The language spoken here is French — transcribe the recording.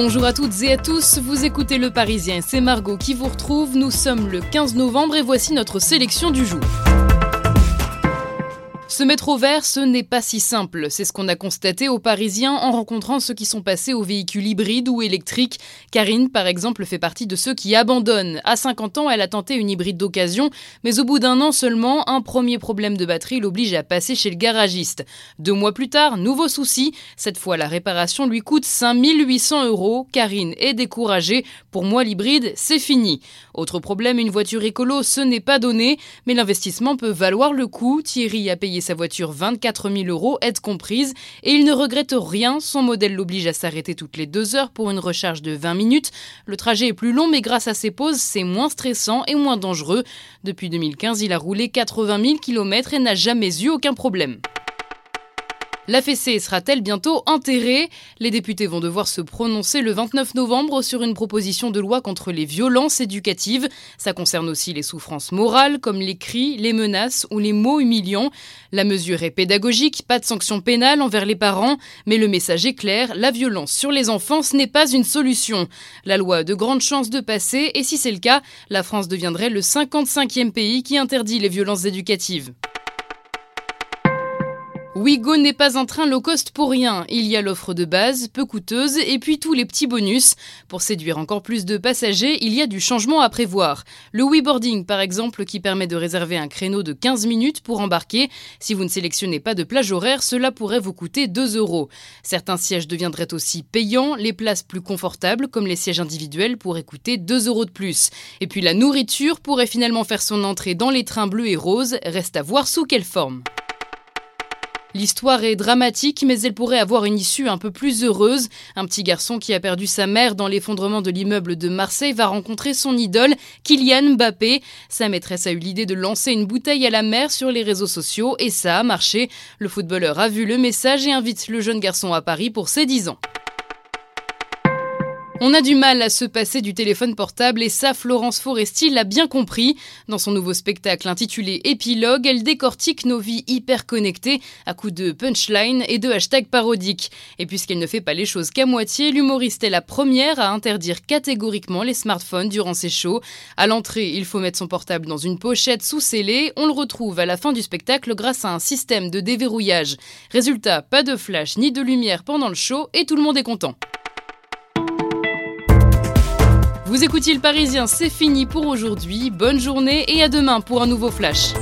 Bonjour à toutes et à tous, vous écoutez Le Parisien, c'est Margot qui vous retrouve. Nous sommes le 15 novembre et voici notre sélection du jour. Se mettre au vert, ce n'est pas si simple. C'est ce qu'on a constaté aux Parisiens en rencontrant ceux qui sont passés aux véhicules hybrides ou électriques. Karine, par exemple, fait partie de ceux qui abandonnent. À 50 ans, elle a tenté une hybride d'occasion, mais au bout d'un an seulement, un premier problème de batterie l'oblige à passer chez le garagiste. Deux mois plus tard, nouveau souci. Cette fois, la réparation lui coûte 5800 euros. Karine est découragée. Pour moi, l'hybride, c'est fini. Autre problème, une voiture écolo, ce n'est pas donné, mais l'investissement peut valoir le coup. Thierry a payé sa voiture 24 000 euros, aide comprise, et il ne regrette rien. Son modèle l'oblige à s'arrêter toutes les deux heures pour une recharge de 20 minutes. Le trajet est plus long, mais grâce à ses pauses, c'est moins stressant et moins dangereux. Depuis 2015, il a roulé 80 000 km et n'a jamais eu aucun problème. La fessée sera-t-elle bientôt enterrée? Les députés vont devoir se prononcer le 29 novembre sur une proposition de loi contre les violences éducatives. Ça concerne aussi les souffrances morales comme les cris, les menaces ou les mots humiliants. La mesure est pédagogique, pas de sanction pénale envers les parents, mais le message est clair, la violence sur les enfants, ce n'est pas une solution. La loi a de grandes chances de passer et si c'est le cas, la France deviendrait le 55e pays qui interdit les violences éducatives. Ouigo n'est pas un train low cost pour rien. Il y a l'offre de base, peu coûteuse, et puis tous les petits bonus. Pour séduire encore plus de passagers, il y a du changement à prévoir. Le WeBoarding, par exemple, qui permet de réserver un créneau de 15 minutes pour embarquer. Si vous ne sélectionnez pas de plage horaire, cela pourrait vous coûter 2 euros. Certains sièges deviendraient aussi payants. Les places plus confortables, comme les sièges individuels, pourraient coûter 2 euros de plus. Et puis la nourriture pourrait finalement faire son entrée dans les trains bleus et roses. Reste à voir sous quelle forme. L'histoire est dramatique, mais elle pourrait avoir une issue un peu plus heureuse. Un petit garçon qui a perdu sa mère dans l'effondrement de l'immeuble de Marseille va rencontrer son idole, Kylian Mbappé. Sa maîtresse a eu l'idée de lancer une bouteille à la mer sur les réseaux sociaux et ça a marché. Le footballeur a vu le message et invite le jeune garçon à Paris pour ses 10 ans. On a du mal à se passer du téléphone portable et ça, Florence Foresti l'a bien compris. Dans son nouveau spectacle intitulé Épilogue, elle décortique nos vies hyper connectées à coups de punchline et de hashtags parodiques. Et puisqu'elle ne fait pas les choses qu'à moitié, l'humoriste est la première à interdire catégoriquement les smartphones durant ses shows. À l'entrée, il faut mettre son portable dans une pochette sous scellée. On le retrouve à la fin du spectacle grâce à un système de déverrouillage. Résultat, pas de flash ni de lumière pendant le show et tout le monde est content. Vous écoutiez le Parisien, c'est fini pour aujourd'hui. Bonne journée et à demain pour un nouveau flash.